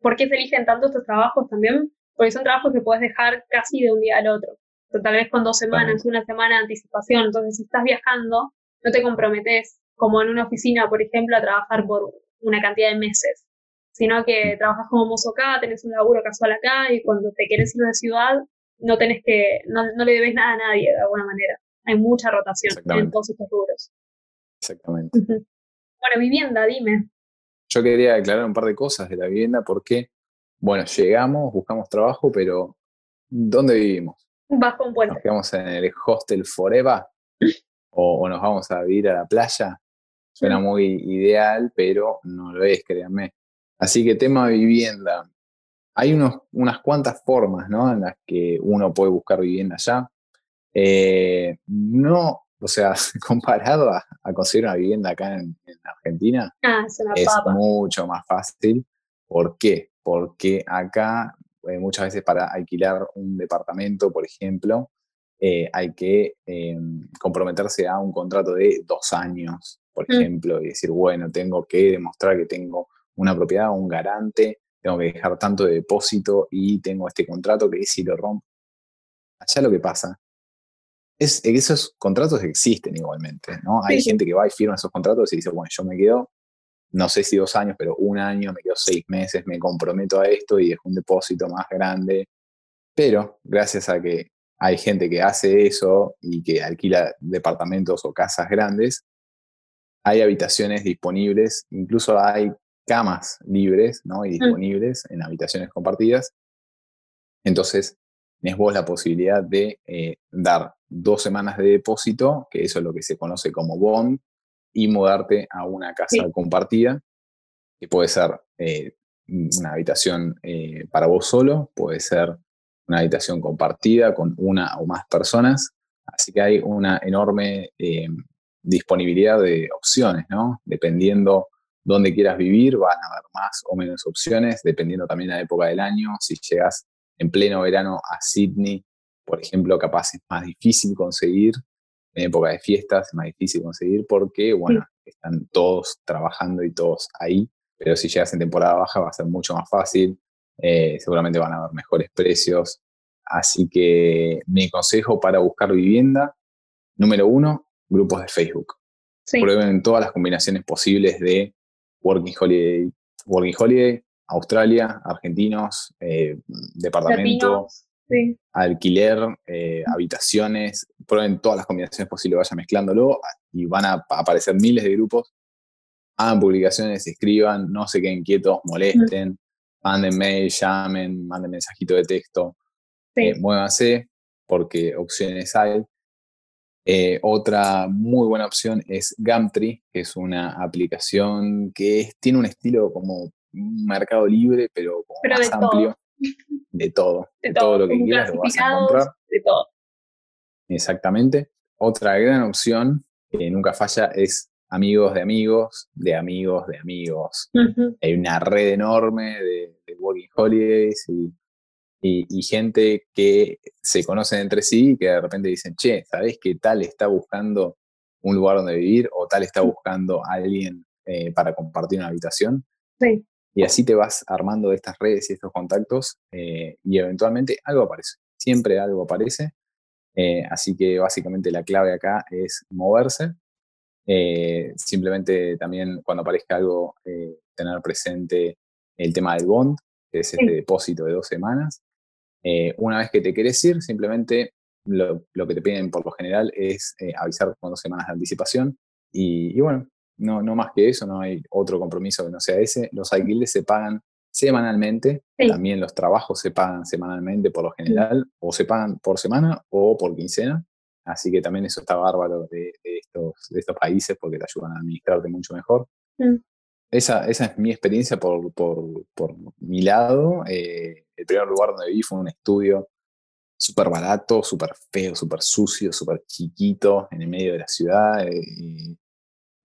¿por qué se eligen tanto estos trabajos también? Porque son trabajos que puedes dejar casi de un día al otro. tal vez con dos semanas, una semana de anticipación. Entonces, si estás viajando, no te comprometes como en una oficina, por ejemplo, a trabajar por una cantidad de meses, sino que trabajas como mozo acá, tenés un laburo casual acá y cuando te quieres ir de ciudad, no tenés que, no, le debes nada a nadie de alguna manera. Hay mucha rotación en todos estos rubros. Exactamente. Bueno, vivienda, dime. Yo quería aclarar un par de cosas de la vivienda porque, bueno, llegamos, buscamos trabajo, pero ¿dónde vivimos? Bajo un puente. ¿Nos quedamos en el hostel Forever? [CLEARS THROAT] ¿O, nos vamos a vivir a la playa? Suena muy ideal, pero no lo es, créanme. Así que tema vivienda. Hay unos, unas cuantas formas ¿no? en las que uno puede buscar vivienda allá. Eh, no, o sea, [LAUGHS] comparado a, conseguir una vivienda acá en, Argentina, ah, es, mucho más fácil. ¿Por qué? Porque acá eh, muchas veces para alquilar un departamento, por ejemplo, eh, hay que em, comprometerse a un contrato de dos años, por mm. ejemplo, y decir, bueno, tengo que demostrar que tengo una propiedad, un garante, tengo que dejar tanto de depósito y tengo este contrato que si lo rompo. Allá lo que pasa es que esos contratos existen igualmente, ¿no? Hay gente que va y firma esos contratos y dice, bueno, yo me quedo, no sé si dos años, pero un año, me quedo seis meses, me comprometo a esto y dejo un depósito más grande. Pero gracias a que hay gente que hace eso y que alquila departamentos o casas grandes, hay habitaciones disponibles, incluso hay camas libres ¿no? y mm. disponibles en habitaciones compartidas. Entonces, tenés vos la posibilidad de eh, dar dos semanas de depósito, que eso es lo que se conoce como bond, y mudarte a una casa compartida, que puede ser eh, una habitación eh, para vos solo, puede ser una habitación compartida con una o más personas. Así que hay una enorme disponibilidad de opciones, ¿no? Dependiendo dónde quieras vivir, van a haber más o menos opciones, dependiendo también la época del año. Si llegas en pleno verano a Sydney, por ejemplo, capaz es más difícil conseguir. En época de fiestas es más difícil conseguir porque, bueno, están todos trabajando y todos ahí. Pero si llegas en temporada baja va a ser mucho más fácil. Eh, seguramente van a haber mejores precios. Así que mi consejo para buscar vivienda, número uno, grupos de Facebook. Prueben todas las combinaciones posibles de Working Holiday, Working Holiday Australia, argentinos, eh, departamento, alquiler, eh, habitaciones. Prueben todas las combinaciones posibles, vayan mezclándolo y van a aparecer miles de grupos. Hagan publicaciones, escriban, no se queden quietos, molesten manden mail, llamen, manden mensajito de texto, eh, muévanse, porque opciones hay. Eh, otra muy buena opción es Gumtree, que es una aplicación que tiene un estilo como un mercado libre, pero, más amplio. De todo. De, todo, [LAUGHS] lo que quieras lo vas a encontrar. De todo. Exactamente. Otra gran opción que nunca falla es amigos de amigos, de amigos de amigos. Hay una red enorme de, Working Holidays y, gente que se conocen entre sí y que de repente dicen, che, ¿sabés que tal está buscando un lugar donde vivir o tal está buscando a alguien eh, para compartir una habitación? Sí. Y así te vas armando estas redes y estos contactos eh, y eventualmente algo aparece. Siempre algo aparece. Eh, así que básicamente la clave acá es moverse simplemente también cuando aparezca algo, tener presente el tema del bond, que es este depósito de dos semanas. Eh, una vez que te quieres ir, simplemente lo, que te piden por lo general es avisar con dos semanas de anticipación. Y, bueno, no, no más que eso, no hay otro compromiso que no sea ese. Los alquileres se pagan semanalmente, también los trabajos se pagan semanalmente por lo general, o se pagan por semana o por quincena. Así que también eso está bárbaro de, estos de estos países porque te ayudan a administrarte mucho mejor. Mm. Esa, esa es mi experiencia por, por, por mi lado. Eh, el primer lugar donde viví fue un estudio súper barato, súper feo, súper sucio, súper chiquito, en el medio de la ciudad. Eh,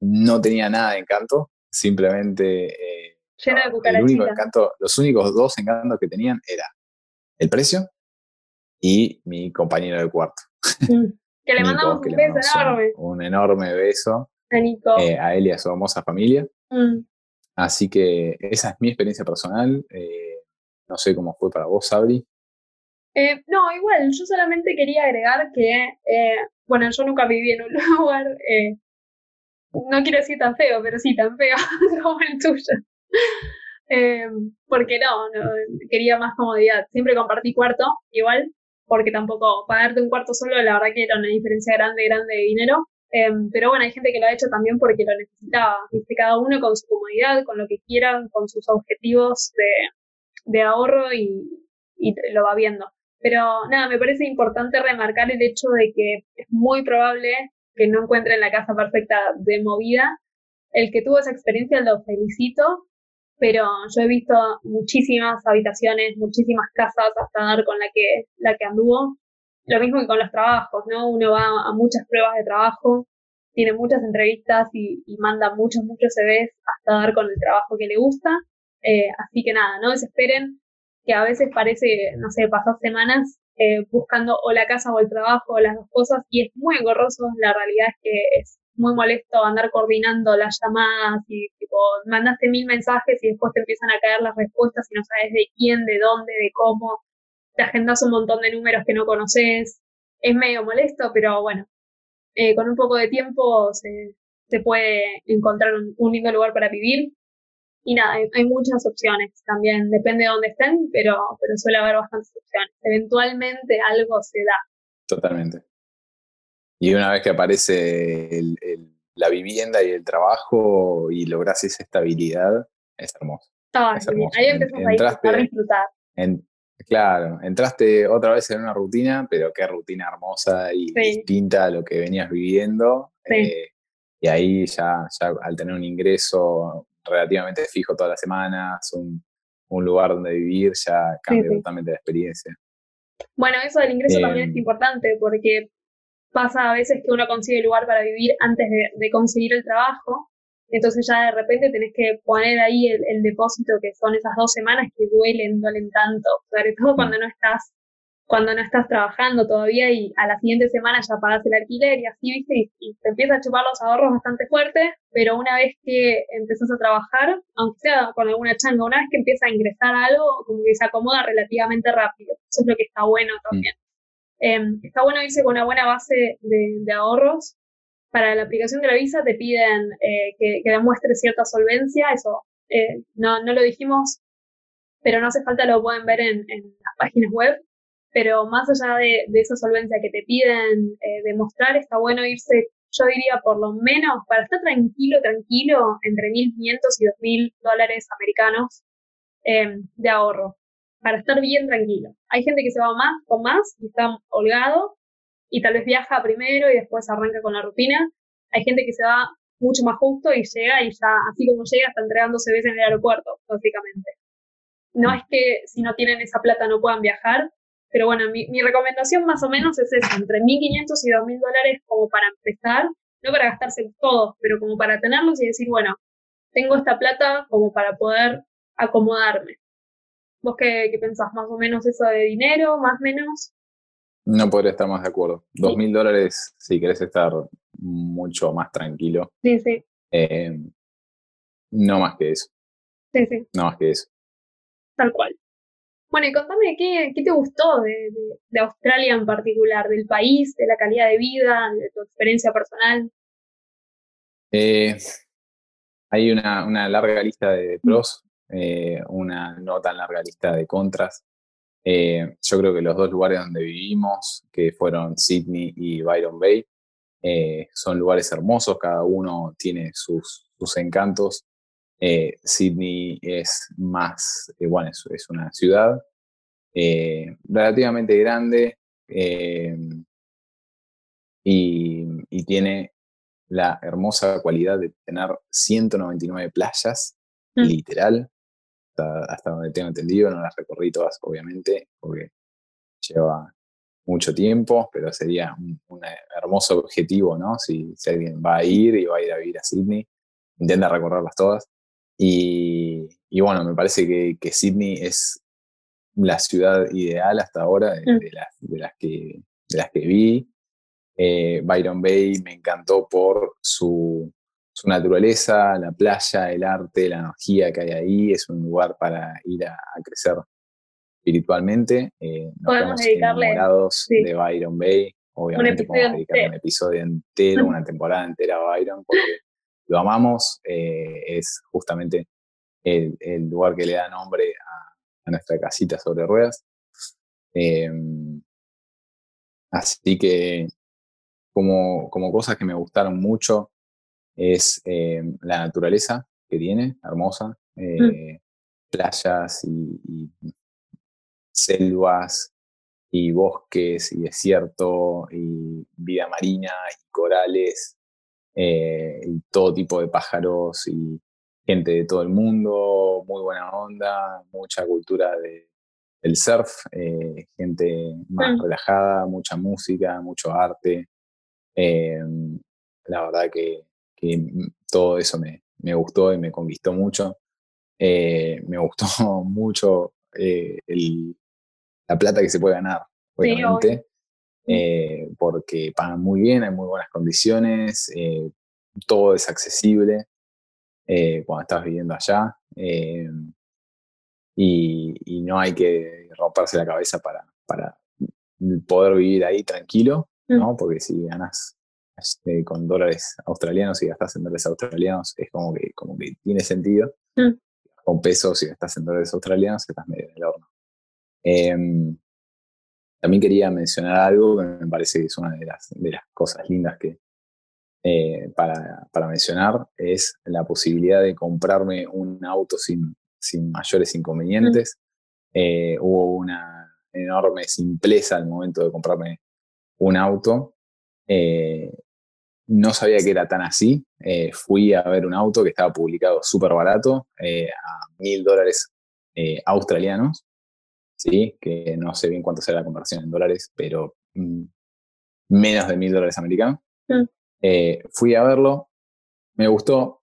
no tenía nada de encanto, simplemente... Eh, Lleno de el único encanto, Los únicos dos encantos que tenían era el precio y mi compañero de cuarto. Mm. Que [LAUGHS] le mandamos un beso enorme. Un, enorme beso a, Nico. Eh, a él y a su hermosa familia. Mm. Así que esa es mi experiencia personal. no sé cómo fue para vos, Sabri. Eh, no, igual, yo solamente quería agregar que, eh, bueno, yo nunca viví en un [LAUGHS] lugar, eh, no quiero decir tan feo, pero sí tan feo [LAUGHS] como el tuyo. porque no, no, quería más comodidad. Siempre compartí cuarto, igual, porque tampoco pagarte un cuarto solo, la verdad que era una diferencia grande, grande de dinero. Pero bueno, hay gente que lo ha hecho también porque lo necesitaba. ¿viste? Cada uno con su comodidad, con lo que quieran, con sus objetivos de, de ahorro y, y lo va viendo. Pero nada, me parece importante remarcar el hecho de que es muy probable que no encuentren la casa perfecta de movida. El que tuvo esa experiencia lo felicito, pero yo he visto muchísimas habitaciones, muchísimas casas hasta dar con la que, la que anduvo. Lo mismo que con los trabajos, ¿no? Uno va a muchas pruebas de trabajo, tiene muchas entrevistas y, manda muchos, muchos CVs hasta dar con el trabajo que le gusta. Eh, así que nada, no desesperen, que a veces parece, no sé, pasar semanas eh, buscando o la casa o el trabajo o las dos cosas y es muy engorroso. La realidad es que es muy molesto andar coordinando las llamadas y tipo, mandaste mil mensajes y después te empiezan a caer las respuestas y no sabes de quién, de dónde, de cómo. Te agendas un montón de números que no conoces. Es medio molesto, pero bueno, eh, con un poco de tiempo se, se puede encontrar un lindo lugar para vivir y nada, hay, muchas opciones también, depende de dónde estén, pero, pero suele haber bastantes opciones. Eventualmente algo se da. Totalmente. Y una vez que aparece la vivienda y el trabajo y logras esa estabilidad, es hermoso. Ah, Ahí empezás a disfrutar. Claro, entraste otra vez en una rutina, pero qué rutina hermosa y distinta a lo que venías viviendo. Eh, y ahí ya, ya al tener un ingreso relativamente fijo todas las semanas, un, un lugar donde vivir, ya cambia totalmente la experiencia. Bueno, eso del ingreso también es importante porque pasa a veces que uno consigue lugar para vivir antes de, conseguir el trabajo, entonces ya de repente tenés que poner ahí el, el, depósito que son esas dos semanas que duelen, duelen tanto, sobre todo cuando no estás cuando no estás trabajando todavía y a la siguiente semana ya pagas el alquiler y así, viste, y, te empiezas a chupar los ahorros bastante fuerte, pero una vez que empezás a trabajar, aunque sea con alguna changa, una vez que empieza a ingresar algo, como que se acomoda relativamente rápido. Eso es lo que está bueno también. Em, está bueno irse con una buena base de, ahorros. Para la aplicación de la visa te piden eh, que, que demuestres cierta solvencia, eso eh, no, lo dijimos, pero no hace falta, lo pueden ver en, en las páginas web pero más allá de, esa solvencia que te piden eh, demostrar, está bueno irse, yo diría por lo menos, para estar tranquilo, tranquilo, entre 1.500 y 2.000 dólares americanos em, de ahorro, para estar bien tranquilo. Hay gente que se va más con más y está holgado y tal vez viaja primero y después arranca con la rutina. Hay gente que se va mucho más justo y llega y ya, así como llega, está entregándose veces en el aeropuerto, básicamente. No es que si no tienen esa plata no puedan viajar, pero bueno, mi, mi recomendación más o menos es esa, entre 1.500 y 2.000 dólares como para empezar, no para gastarse todos, pero como para tenerlos y decir, bueno, tengo esta plata como para poder acomodarme. ¿Vos qué, qué pensás? ¿Más o menos eso de dinero? ¿Más o menos? No podría estar más de acuerdo. Dos mil dólares si querés estar mucho más tranquilo. Sí, sí. Eh, no más que eso. Sí, sí. No más que eso. Tal cual. Bueno, y contame qué, te gustó de, Australia en particular, del país, de la calidad de vida, de tu experiencia personal. Eh, hay una, larga lista de pros, eh, una no tan larga lista de contras. Eh, yo creo que los dos lugares donde vivimos, que fueron Sydney y Byron Bay, son lugares hermosos, cada uno tiene sus, sus encantos. Eh, Sydney es más, eh, bueno, es, una ciudad eh, relativamente grande y, tiene la hermosa cualidad de tener 199 playas, Mm. literal, hasta, hasta donde tengo entendido, no las recorrí todas, obviamente, porque lleva mucho tiempo, pero sería un, un hermoso objetivo, ¿no? Si, si alguien va a ir y va a ir a vivir a Sydney, intenta recorrerlas todas. Y, y bueno, me parece que, que Sydney es la ciudad ideal hasta ahora de, Mm. de las, de, las, que, de las que vi. Eh, Byron Bay me encantó por su, su naturaleza, la playa, el arte, la energía que hay ahí. Es un lugar para ir a, a crecer espiritualmente. Eh, nos Podemos dedicarle, enamorados sí. de Byron Bay. Obviamente podemos dedicarle un episodio entero, una [LAUGHS] temporada entera a Byron, porque lo amamos. eh, es justamente el, el lugar que le da nombre a, a nuestra casita sobre ruedas. Eh, así que como, como cosas que me gustaron mucho es eh, la naturaleza que tiene, hermosa, eh, playas y, y selvas y bosques y desierto y vida marina y corales eh, y todo tipo de pájaros y gente de todo el mundo, muy buena onda, mucha cultura de, del surf, eh, gente más Mm. relajada, mucha música, mucho arte. Eh, la verdad que, que todo eso me, me gustó y me conquistó mucho. Eh, me gustó [LAUGHS] mucho eh, el- la plata que se puede ganar, obviamente, Sí. eh, porque pagan muy bien, hay muy buenas condiciones, todo es accesible cuando estás viviendo allá y, y no hay que romperse la cabeza para, para poder vivir ahí tranquilo, ¿no? Porque si ganas este, con dólares australianos y gastas en dólares australianos es como que, como que tiene sentido. Mm. Con pesos y gastas en dólares australianos estás medio en el horno. Em, también quería mencionar algo que me parece que es una de las, de las cosas lindas que, eh, para, para mencionar, es la posibilidad de comprarme un auto sin, sin mayores inconvenientes. Eh, hubo una enorme simpleza al momento de comprarme un auto. Eh, no sabía que era tan así. Eh, fui a ver un auto que estaba publicado súper barato, eh, a mil dólares eh, australianos, ¿sí? que no sé bien cuánto será la conversión en dólares, pero mm, menos de mil dólares americanos. Mm. Eh, fui a verlo, me gustó,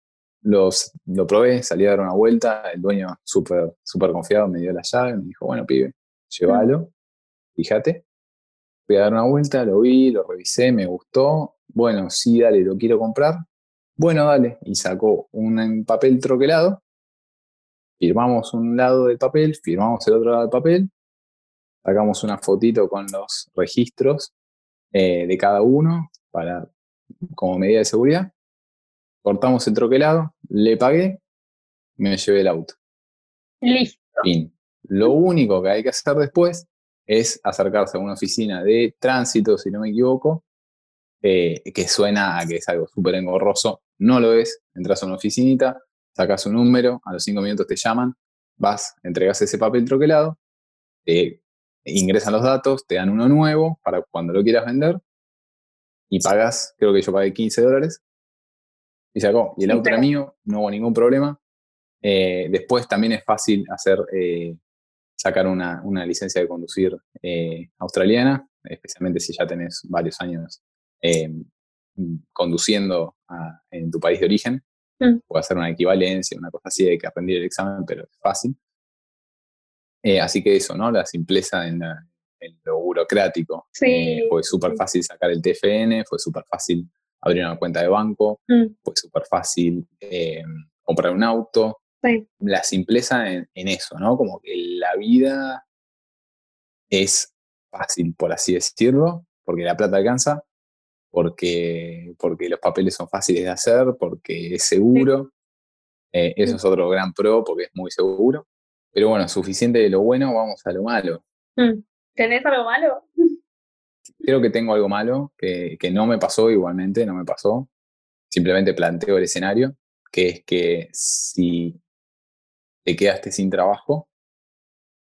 los, lo probé, salí a dar una vuelta, el dueño súper súper confiado me dio la llave, me dijo, bueno, pibe, llévalo, fíjate. Fui a dar una vuelta, lo vi, lo revisé, me gustó. Bueno, sí, dale, lo quiero comprar. Bueno, dale. Y sacó un papel troquelado. Firmamos un lado del papel, firmamos el otro lado del papel. Sacamos una fotito con los registros eh, de cada uno para, como medida de seguridad. Cortamos el troquelado, le pagué, me llevé el auto. Listo. Fin. Lo único que hay que hacer después es acercarse a una oficina de tránsito, si no me equivoco, eh, que suena a que es algo súper engorroso. No lo es. Entras a una oficinita, sacas un número, a los cinco minutos te llaman, vas, entregas ese papel troquelado, te ingresan los datos, te dan uno nuevo para cuando lo quieras vender y pagas, creo que yo pagué 15 dólares y sacó. Y el auto era mío, no hubo ningún problema. Eh, después también es fácil hacer, eh, sacar una, una licencia de conducir eh, australiana, especialmente si ya tenés varios años eh, conduciendo a- en tu país de origen. Mm. Puede hacer una equivalencia, una cosa así, hay que rendir el examen, pero es fácil. Eh, así que eso, ¿no? La simpleza en, la- en lo burocrático. Sí, Eh, fue súper fácil sacar el TFN, fue súper fácil abrir una cuenta de banco, Mm, fue súper fácil eh, comprar un auto. sí. La simpleza en, en eso, ¿no? Como que la vida es fácil, por así decirlo, porque la plata alcanza, porque, porque los papeles son fáciles de hacer, porque es seguro. Eh, eso es otro gran pro, porque es muy seguro. Pero bueno, suficiente de lo bueno, vamos a lo malo. Mm. ¿Tenés algo malo? [LAUGHS] Creo que tengo algo malo, que, que no me pasó igualmente, no me pasó. Simplemente planteo el escenario, que es que si te quedaste sin trabajo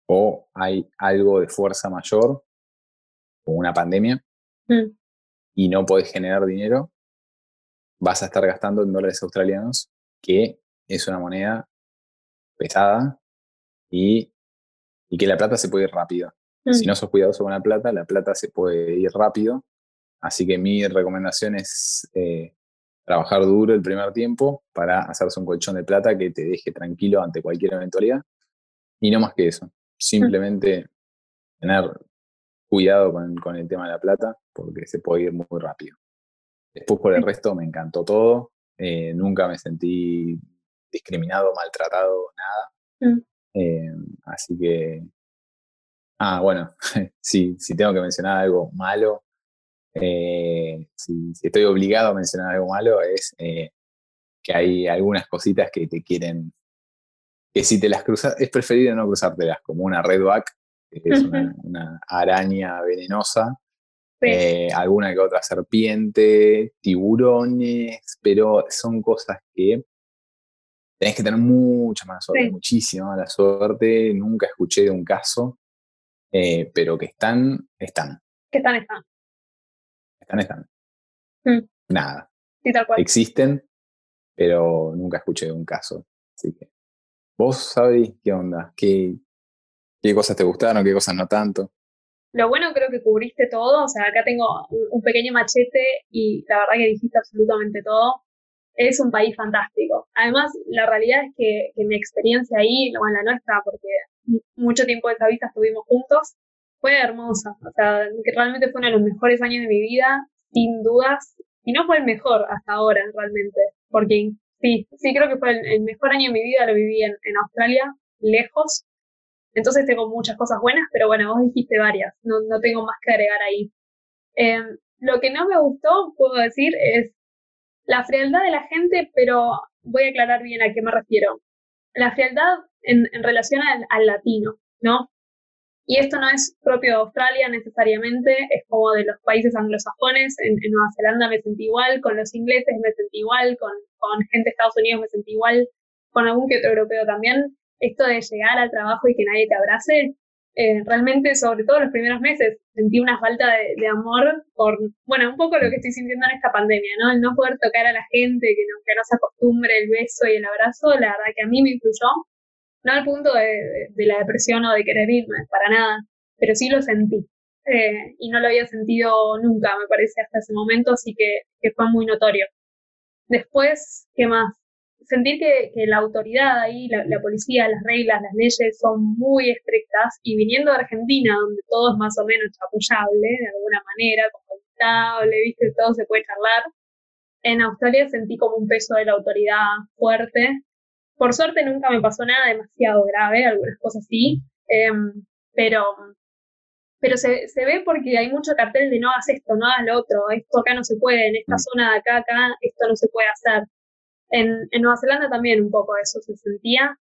o hay algo de fuerza mayor, como una pandemia, Mm, y no podés generar dinero, vas a estar gastando en dólares australianos, que es una moneda pesada y, y que la plata se puede ir rápido. Si mm. no sos cuidadoso con la plata, la plata se puede ir rápido. Así que mi recomendación es eh, trabajar duro el primer tiempo para hacerse un colchón de plata que te deje tranquilo ante cualquier eventualidad. Y no más que eso. Simplemente tener cuidado con, el tema de la plata porque se puede ir muy rápido. Después por el resto me encantó todo. Eh, nunca me sentí discriminado, maltratado, nada. Mm. Eh, así que Ah, bueno, [LAUGHS] si tengo que mencionar algo malo, eh, si, estoy obligado a mencionar algo malo, es que hay algunas cositas que te quieren, que si te las cruzas, es preferible no cruzártelas, como una redback, que es una, araña venenosa, eh, alguna que otra serpiente, tiburones, pero son cosas que tenés que tener mucha mala suerte, muchísima mala suerte. Nunca escuché de un caso eh, pero que están, están. Que están, están. Están, están. Mm. Nada. Sí, tal cual. Existen, pero nunca escuché de un caso. Así que, ¿vos sabéis qué onda? ¿Qué, ¿Qué cosas te gustaron? ¿Qué cosas no tanto? Lo bueno creo que cubriste todo, o sea, acá tengo un pequeño machete y la verdad que dijiste absolutamente todo. Es un país fantástico. Además, la realidad es que, que mi experiencia ahí, bueno, la nuestra, porque mucho tiempo de esa vista estuvimos juntos, fue hermosa. O sea, realmente fue uno de los mejores años de mi vida, sin dudas. Y no fue el mejor hasta ahora, realmente. Porque sí, sí creo que fue el, mejor año de mi vida, lo viví en, Australia, lejos. Entonces tengo muchas cosas buenas, pero bueno, vos dijiste varias, no, no tengo más que agregar ahí. Em, lo que no me gustó, puedo decir, es la frialdad de la gente, pero voy a aclarar bien a qué me refiero. La frialdad en, relación al, latino, ¿no? Y esto no es propio de Australia necesariamente, es como de los países anglosajones. En, Nueva Zelanda me sentí igual, con los ingleses me sentí igual, con, gente de Estados Unidos me sentí igual, con algún que otro europeo también. Esto de llegar al trabajo y que nadie te abrace, eh, realmente, sobre todo los primeros meses, sentí una falta de, amor por, bueno, un poco lo que estoy sintiendo en esta pandemia, ¿no? El no poder tocar a la gente, que no, no se acostumbre el beso y el abrazo, la verdad que a mí me influyó no al punto de, la depresión o de querer irme, para nada, pero sí lo sentí. Eh, y no lo había sentido nunca, me parece, hasta ese momento, así que, fue muy notorio. Después, ¿qué más? Sentir que, la autoridad ahí, la, policía, las reglas, las leyes son muy estrictas y viniendo de Argentina, donde todo es más o menos chapullable de alguna manera, confortable, viste, todo se puede charlar, en Australia sentí como un peso de la autoridad fuerte por suerte nunca me pasó nada demasiado grave, algunas cosas sí, em, pero, pero se, se, ve porque hay mucho cartel de no hagas esto, no hagas lo otro, esto acá no se puede, en esta mm. zona de acá, acá, esto no se puede hacer. En, en Nueva Zelanda también un poco eso se sentía,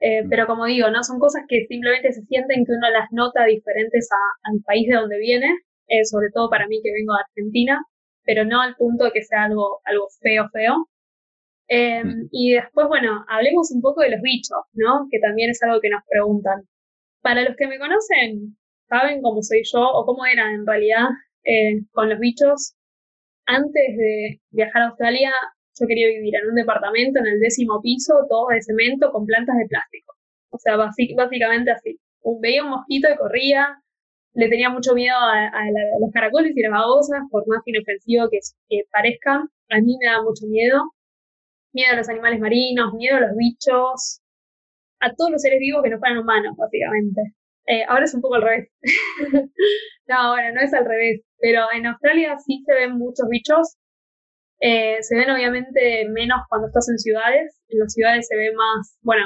eh, mm. pero como digo, no son cosas que simplemente se sienten que uno las nota diferentes al país de donde viene, eh, sobre todo para mí que vengo de Argentina, pero no al punto de que sea algo, algo feo, feo. Em, mm. y después, bueno, hablemos un poco de los bichos, ¿no? Que también es algo que nos preguntan. Para los que me conocen, saben cómo soy yo o cómo era en realidad eh, con los bichos. Antes de viajar a Australia, yo quería vivir en un departamento en el décimo piso, todo de cemento con plantas de plástico. O sea, básicamente así. Veía un mosquito y corría, le tenía mucho miedo a, los caracoles y las babosas, por más inofensivo que, parezcan. A mí me da mucho miedo miedo a los animales marinos, miedo a los bichos, a todos los seres vivos que no fueran humanos, básicamente. Eh, ahora es un poco al revés. [LAUGHS] no, bueno, no es al revés, pero en Australia sí se ven muchos bichos. Eh, se ven obviamente menos cuando estás en ciudades. En las ciudades se ve más, bueno,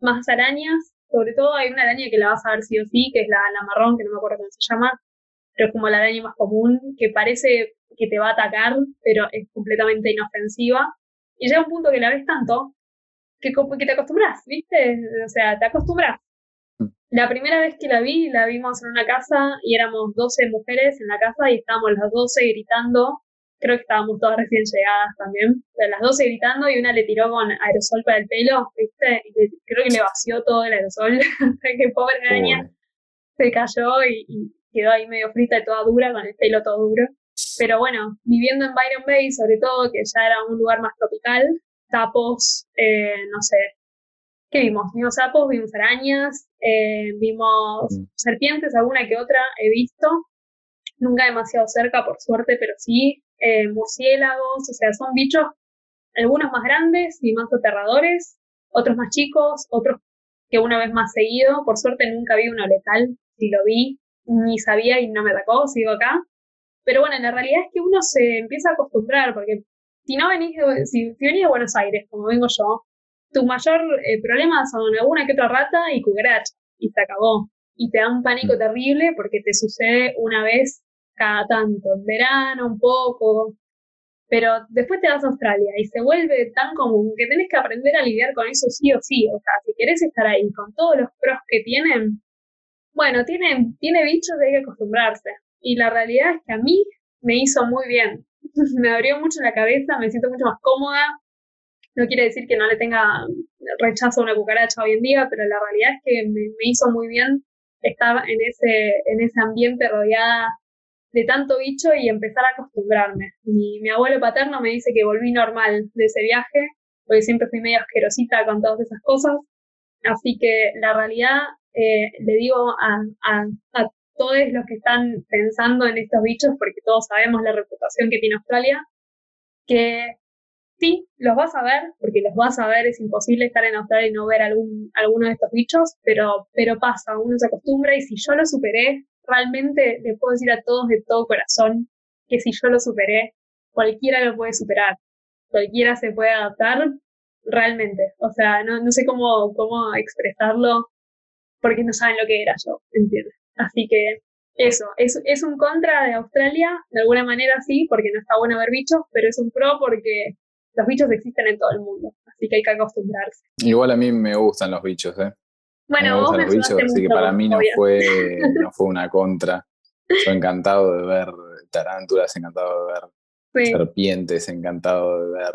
más arañas. Sobre todo hay una araña que la vas a ver sí o sí, que es la, la marrón, que no me acuerdo cómo se llama, pero es como la araña más común, que parece que te va a atacar, pero es completamente inofensiva. Y llega un punto que la ves tanto que, que te acostumbras, ¿viste? O sea, te acostumbras. Mm. La primera vez que la vi, la vimos en una casa y éramos 12 mujeres en la casa y estábamos las 12 gritando. Creo que estábamos todas recién llegadas también. De las 12 gritando y una le tiró con aerosol para el pelo, ¿viste? Y creo que le vació todo el aerosol. [LAUGHS] que pobre araña se cayó y, y, quedó ahí medio frita y toda dura, con el pelo todo duro. Pero bueno, viviendo en Byron Bay, sobre todo, que ya era un lugar más tropical, sapos, eh, no sé, ¿qué vimos? Vimos sapos, vimos arañas, eh, vimos mm. serpientes, alguna que otra he visto, nunca demasiado cerca, por suerte, pero sí, eh, murciélagos, o sea, son bichos, algunos más grandes y más aterradores, otros más chicos, otros que una vez más seguido, por suerte nunca vi uno letal, si lo vi, ni sabía y no me atacó, sigo acá. Pero bueno, la realidad es que uno se empieza a acostumbrar, porque si no venís de, si, venís de Buenos Aires, como vengo yo, tu mayor eh, problema son alguna que otra rata y cucaracha, y se acabó. Y te da un pánico mm. terrible porque te sucede una vez cada tanto, en verano un poco, pero después te vas a Australia y se vuelve tan común que tenés que aprender a lidiar con eso sí o sí. O sea, si querés estar ahí con todos los pros que tienen, bueno, tiene, tiene bichos, hay que acostumbrarse. Y la realidad es que a mí me hizo muy bien. [LAUGHS] me abrió mucho la cabeza, me siento mucho más cómoda. No quiere decir que no le tenga rechazo a una cucaracha hoy en día, pero la realidad es que me, me hizo muy bien estar en ese, en ese ambiente rodeada de tanto bicho y empezar a acostumbrarme. Mi, mi abuelo paterno me dice que volví normal de ese viaje, porque siempre fui medio asquerosita con todas esas cosas. Así que la realidad, eh, le digo a, a, a todos los que están pensando en estos bichos, porque todos sabemos la reputación que tiene Australia, que sí, los vas a ver, porque los vas a ver, es imposible estar en Australia y no ver algún, alguno de estos bichos, pero, pero pasa, uno se acostumbra y si yo lo superé, realmente le puedo decir a todos de todo corazón que si yo lo superé, cualquiera lo puede superar, cualquiera se puede adaptar realmente. O sea, no, no sé cómo, cómo expresarlo porque no saben lo que era yo, ¿entiendes? Así que eso, es, es un contra de Australia, de alguna manera sí, porque no está bueno ver bichos, pero es un pro porque los bichos existen en todo el mundo, así que hay que acostumbrarse. Igual a mí me gustan los bichos, ¿eh? Bueno, vos me así que para mí no fue, [LAUGHS] no fue una contra. Estoy encantado de ver tarántulas, encantado de ver serpientes, encantado de ver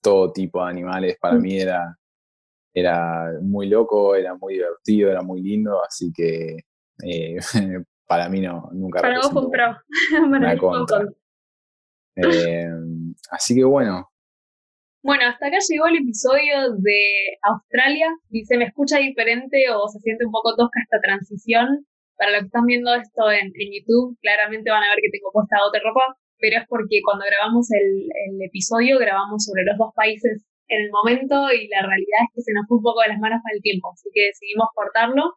todo tipo de animales. Para mm. mí era, era muy loco, era muy divertido, era muy lindo, así que eh, [LAUGHS] para mí no, nunca Para vos fue [LAUGHS] una contra. Eh, así que bueno, bueno, hasta acá llegó el episodio de Australia. Dice, me escucha diferente o se siente un poco tosca esta transición. Para los que están viendo esto en, YouTube, claramente van a ver que tengo puesta otra ropa, pero es porque cuando grabamos el, episodio grabamos sobre los dos países en el momento y la realidad es que se nos fue un poco de las manos para el tiempo, así que decidimos cortarlo.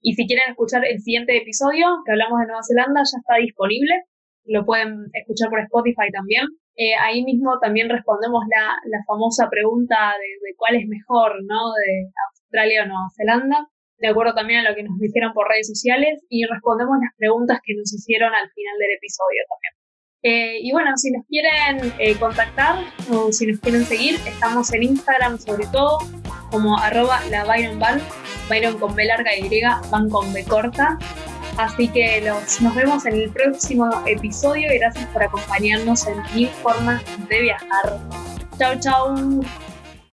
Y si quieren escuchar el siguiente episodio que hablamos de Nueva Zelanda, ya está disponible. Lo pueden escuchar por Spotify también. Eh, ahí mismo también respondemos la, la famosa pregunta de, cuál es mejor, ¿no? De Australia o Nueva Zelanda, de acuerdo también a lo que nos dijeron por redes sociales y respondemos las preguntas que nos hicieron al final del episodio también. Eh, y bueno, si nos quieren eh, contactar o si nos quieren seguir, estamos en Instagram sobre todo como arroba la Byron Van, Byron con B larga y Van con B corta. Así que nos vemos en el próximo episodio gracias por acompañarnos en Mil Formas de Viajar. Chau, chau.